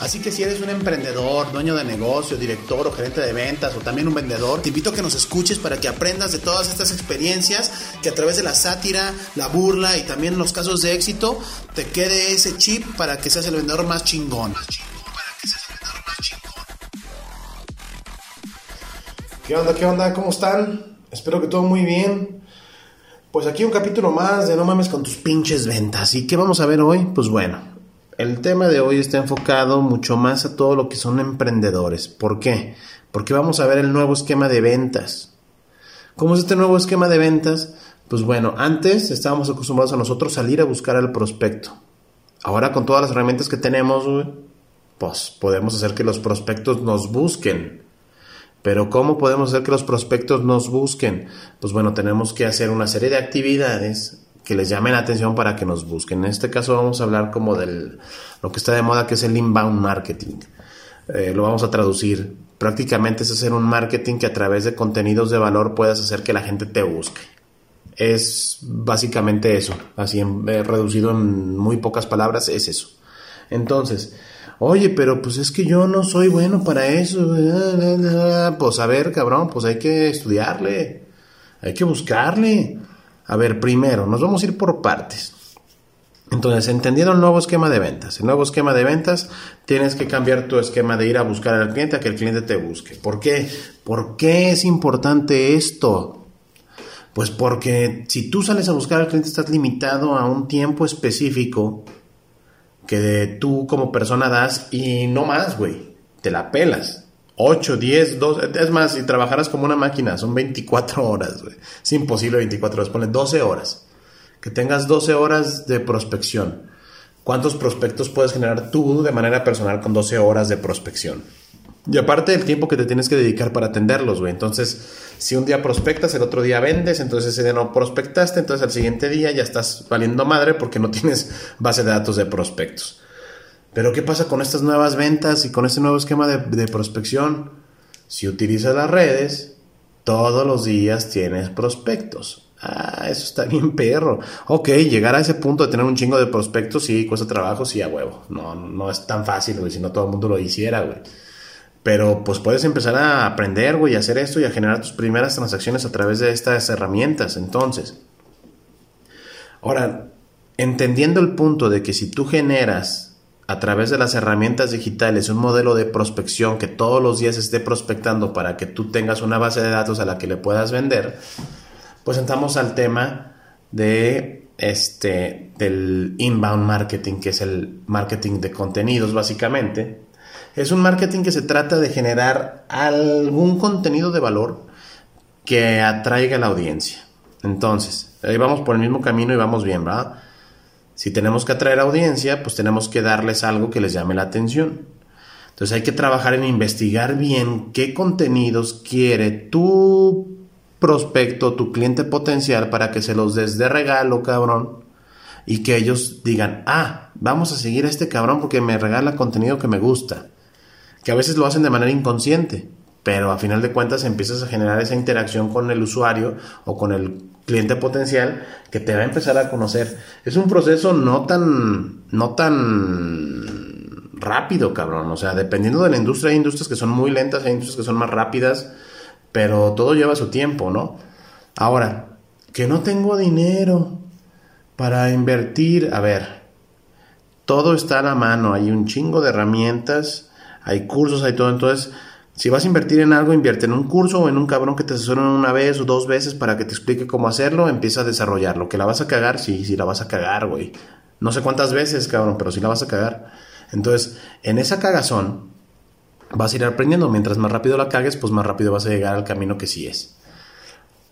Así que si eres un emprendedor, dueño de negocio, director o gerente de ventas o también un vendedor, te invito a que nos escuches para que aprendas de todas estas experiencias que a través de la sátira, la burla y también los casos de éxito te quede ese chip para que seas el vendedor más chingón. ¿Qué onda? ¿Qué onda? ¿Cómo están? Espero que todo muy bien. Pues aquí un capítulo más de No mames con tus pinches ventas. ¿Y qué vamos a ver hoy? Pues bueno, el tema de hoy está enfocado mucho más a todo lo que son emprendedores. ¿Por qué? Porque vamos a ver el nuevo esquema de ventas. ¿Cómo es este nuevo esquema de ventas? Pues bueno, antes estábamos acostumbrados a nosotros salir a buscar al prospecto. Ahora con todas las herramientas que tenemos, pues podemos hacer que los prospectos nos busquen. Pero ¿cómo podemos hacer que los prospectos nos busquen? Pues bueno, tenemos que hacer una serie de actividades que les llamen la atención para que nos busquen. En este caso vamos a hablar como del lo que está de moda que es el inbound marketing. Eh, lo vamos a traducir. Prácticamente es hacer un marketing que a través de contenidos de valor puedas hacer que la gente te busque. Es básicamente eso, así eh, reducido en muy pocas palabras, es eso. Entonces, oye, pero pues es que yo no soy bueno para eso. Pues a ver, cabrón, pues hay que estudiarle, hay que buscarle. A ver, primero, nos vamos a ir por partes. Entonces, entendiendo el nuevo esquema de ventas. El nuevo esquema de ventas, tienes que cambiar tu esquema de ir a buscar al cliente a que el cliente te busque. ¿Por qué? ¿Por qué es importante esto? Pues porque si tú sales a buscar al cliente estás limitado a un tiempo específico que tú como persona das y no más, güey. Te la pelas. 8, 10, 2, es más, si trabajaras como una máquina, son 24 horas. Es imposible 24 horas, ponle 12 horas. Que tengas 12 horas de prospección. ¿Cuántos prospectos puedes generar tú de manera personal con 12 horas de prospección? Y aparte del tiempo que te tienes que dedicar para atenderlos, güey. Entonces, si un día prospectas, el otro día vendes, entonces ese día no prospectaste, entonces al siguiente día ya estás valiendo madre porque no tienes base de datos de prospectos. Pero ¿qué pasa con estas nuevas ventas y con este nuevo esquema de, de prospección? Si utilizas las redes, todos los días tienes prospectos. Ah, eso está bien perro. Ok, llegar a ese punto de tener un chingo de prospectos, sí, cuesta trabajo, sí, a huevo. No, no es tan fácil, güey, si no todo el mundo lo hiciera, güey. Pero pues puedes empezar a aprender, güey, a hacer esto y a generar tus primeras transacciones a través de estas herramientas. Entonces, ahora, entendiendo el punto de que si tú generas a través de las herramientas digitales un modelo de prospección que todos los días esté prospectando para que tú tengas una base de datos a la que le puedas vender, pues entramos al tema de este del inbound marketing, que es el marketing de contenidos básicamente es un marketing que se trata de generar algún contenido de valor que atraiga a la audiencia. Entonces, ahí vamos por el mismo camino y vamos bien, ¿verdad? Si tenemos que atraer audiencia, pues tenemos que darles algo que les llame la atención. Entonces hay que trabajar en investigar bien qué contenidos quiere tu prospecto, tu cliente potencial, para que se los des de regalo, cabrón, y que ellos digan, ah, vamos a seguir a este cabrón porque me regala contenido que me gusta que a veces lo hacen de manera inconsciente, pero a final de cuentas empiezas a generar esa interacción con el usuario o con el cliente potencial que te va a empezar a conocer. Es un proceso no tan, no tan rápido, cabrón. O sea, dependiendo de la industria, hay industrias que son muy lentas, hay industrias que son más rápidas, pero todo lleva su tiempo, ¿no? Ahora, que no tengo dinero para invertir, a ver, todo está a la mano, hay un chingo de herramientas hay cursos, hay todo. Entonces, si vas a invertir en algo, invierte en un curso o en un cabrón que te asesoren una vez o dos veces para que te explique cómo hacerlo, empieza a desarrollarlo. Que la vas a cagar, sí, sí la vas a cagar, güey. No sé cuántas veces, cabrón, pero sí la vas a cagar. Entonces, en esa cagazón, vas a ir aprendiendo. Mientras más rápido la cagues, pues más rápido vas a llegar al camino que sí es.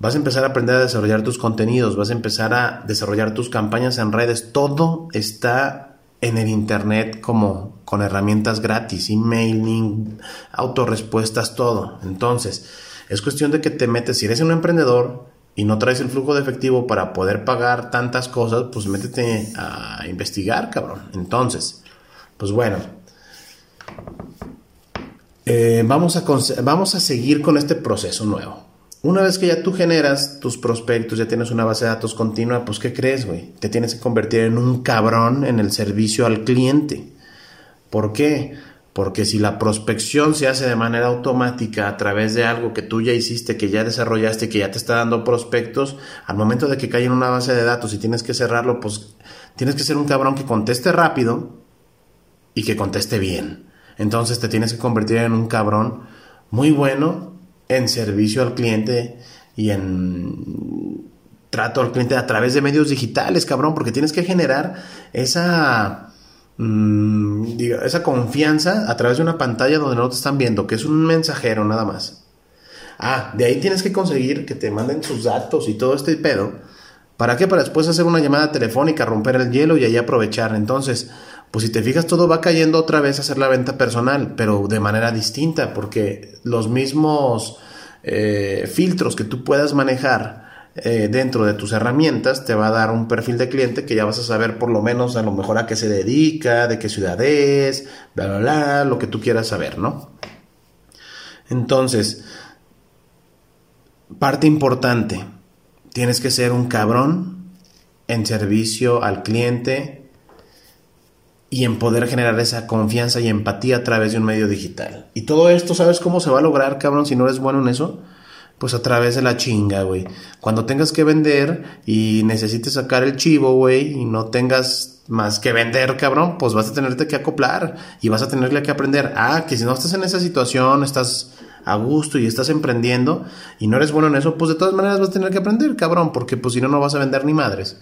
Vas a empezar a aprender a desarrollar tus contenidos, vas a empezar a desarrollar tus campañas en redes. Todo está en el Internet como con herramientas gratis, emailing, autorrespuestas, todo. Entonces, es cuestión de que te metes, si eres un emprendedor, y no traes el flujo de efectivo para poder pagar tantas cosas, pues métete a investigar, cabrón. Entonces, pues bueno, eh, vamos, a vamos a seguir con este proceso nuevo. Una vez que ya tú generas tus prospectos, ya tienes una base de datos continua, pues ¿qué crees, güey? Te tienes que convertir en un cabrón en el servicio al cliente. ¿Por qué? Porque si la prospección se hace de manera automática a través de algo que tú ya hiciste, que ya desarrollaste, que ya te está dando prospectos, al momento de que cae en una base de datos y tienes que cerrarlo, pues tienes que ser un cabrón que conteste rápido y que conteste bien. Entonces te tienes que convertir en un cabrón muy bueno en servicio al cliente y en trato al cliente a través de medios digitales, cabrón, porque tienes que generar esa, mm, esa confianza a través de una pantalla donde no te están viendo, que es un mensajero nada más. Ah, de ahí tienes que conseguir que te manden sus datos y todo este pedo. ¿Para qué? Para después hacer una llamada telefónica, romper el hielo y ahí aprovechar. Entonces, pues si te fijas, todo va cayendo otra vez a hacer la venta personal, pero de manera distinta, porque los mismos eh, filtros que tú puedas manejar eh, dentro de tus herramientas te va a dar un perfil de cliente que ya vas a saber por lo menos a lo mejor a qué se dedica, de qué ciudad es, bla, bla, bla, lo que tú quieras saber, ¿no? Entonces, parte importante, tienes que ser un cabrón en servicio al cliente y en poder generar esa confianza y empatía a través de un medio digital. Y todo esto, ¿sabes cómo se va a lograr, cabrón, si no eres bueno en eso? Pues a través de la chinga, güey. Cuando tengas que vender y necesites sacar el chivo, güey, y no tengas más que vender, cabrón, pues vas a tenerte que acoplar y vas a tenerle que aprender. Ah, que si no estás en esa situación, estás a gusto y estás emprendiendo y no eres bueno en eso, pues de todas maneras vas a tener que aprender, cabrón, porque pues si no, no vas a vender ni madres.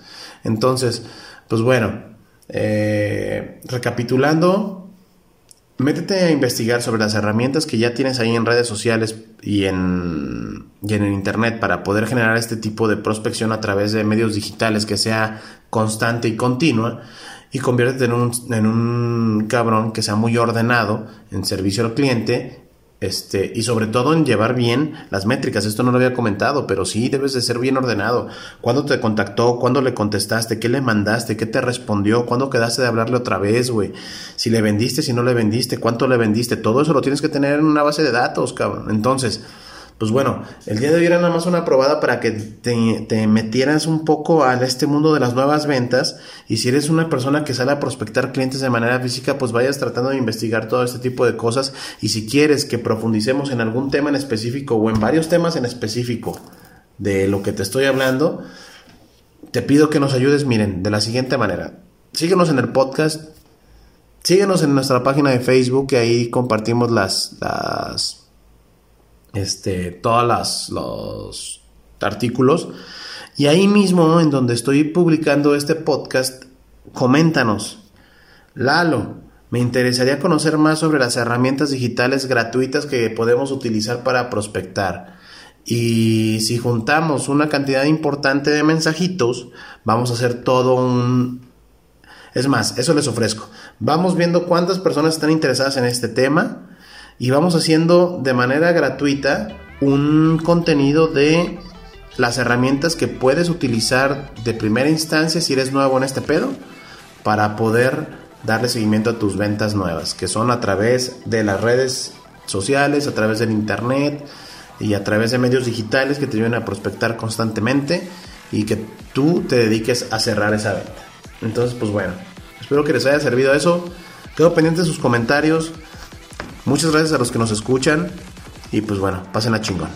Entonces, pues bueno, eh, recapitulando, métete a investigar sobre las herramientas que ya tienes ahí en redes sociales y en, y en internet para poder generar este tipo de prospección a través de medios digitales que sea constante y continua y conviértete en un, en un cabrón que sea muy ordenado en servicio al cliente este, y sobre todo en llevar bien las métricas. Esto no lo había comentado, pero sí debes de ser bien ordenado. ¿Cuándo te contactó? ¿Cuándo le contestaste? ¿Qué le mandaste? ¿Qué te respondió? ¿Cuándo quedaste de hablarle otra vez, güey? Si le vendiste, si no le vendiste, ¿cuánto le vendiste? Todo eso lo tienes que tener en una base de datos, cabrón. Entonces, pues bueno, el día de hoy era nada más una probada para que te, metieras un poco a este mundo de las nuevas ventas y si eres una persona que sale a prospectar clientes de manera física, pues vayas tratando de investigar todo este tipo de cosas y si quieres que profundicemos en algún tema en específico o en varios temas en específico de lo que te estoy hablando, te pido que nos ayudes, miren, de la siguiente manera. Síguenos en el podcast, síguenos en nuestra página de Facebook, que ahí compartimos las, las este, todos los artículos. Y ahí mismo, en donde estoy publicando este podcast, coméntanos. Lalo, me interesaría conocer más sobre las herramientas digitales gratuitas que podemos utilizar para prospectar. Y si juntamos una cantidad importante de mensajitos, vamos a hacer todo un... Es más, eso les ofrezco. Vamos viendo cuántas personas están interesadas en este tema y vamos haciendo de manera gratuita un contenido de las herramientas que puedes utilizar de primera instancia si eres nuevo en este pedo para poder darle seguimiento a tus ventas nuevas, que son a través de las redes sociales, a través del internet y a través de medios digitales que te ayuden a prospectar constantemente y que tú te dediques a cerrar esa venta. Entonces, pues bueno, espero que les haya servido eso. Quedo pendiente de sus comentarios. Muchas gracias a los que nos escuchan y pues bueno, pasen a chingón.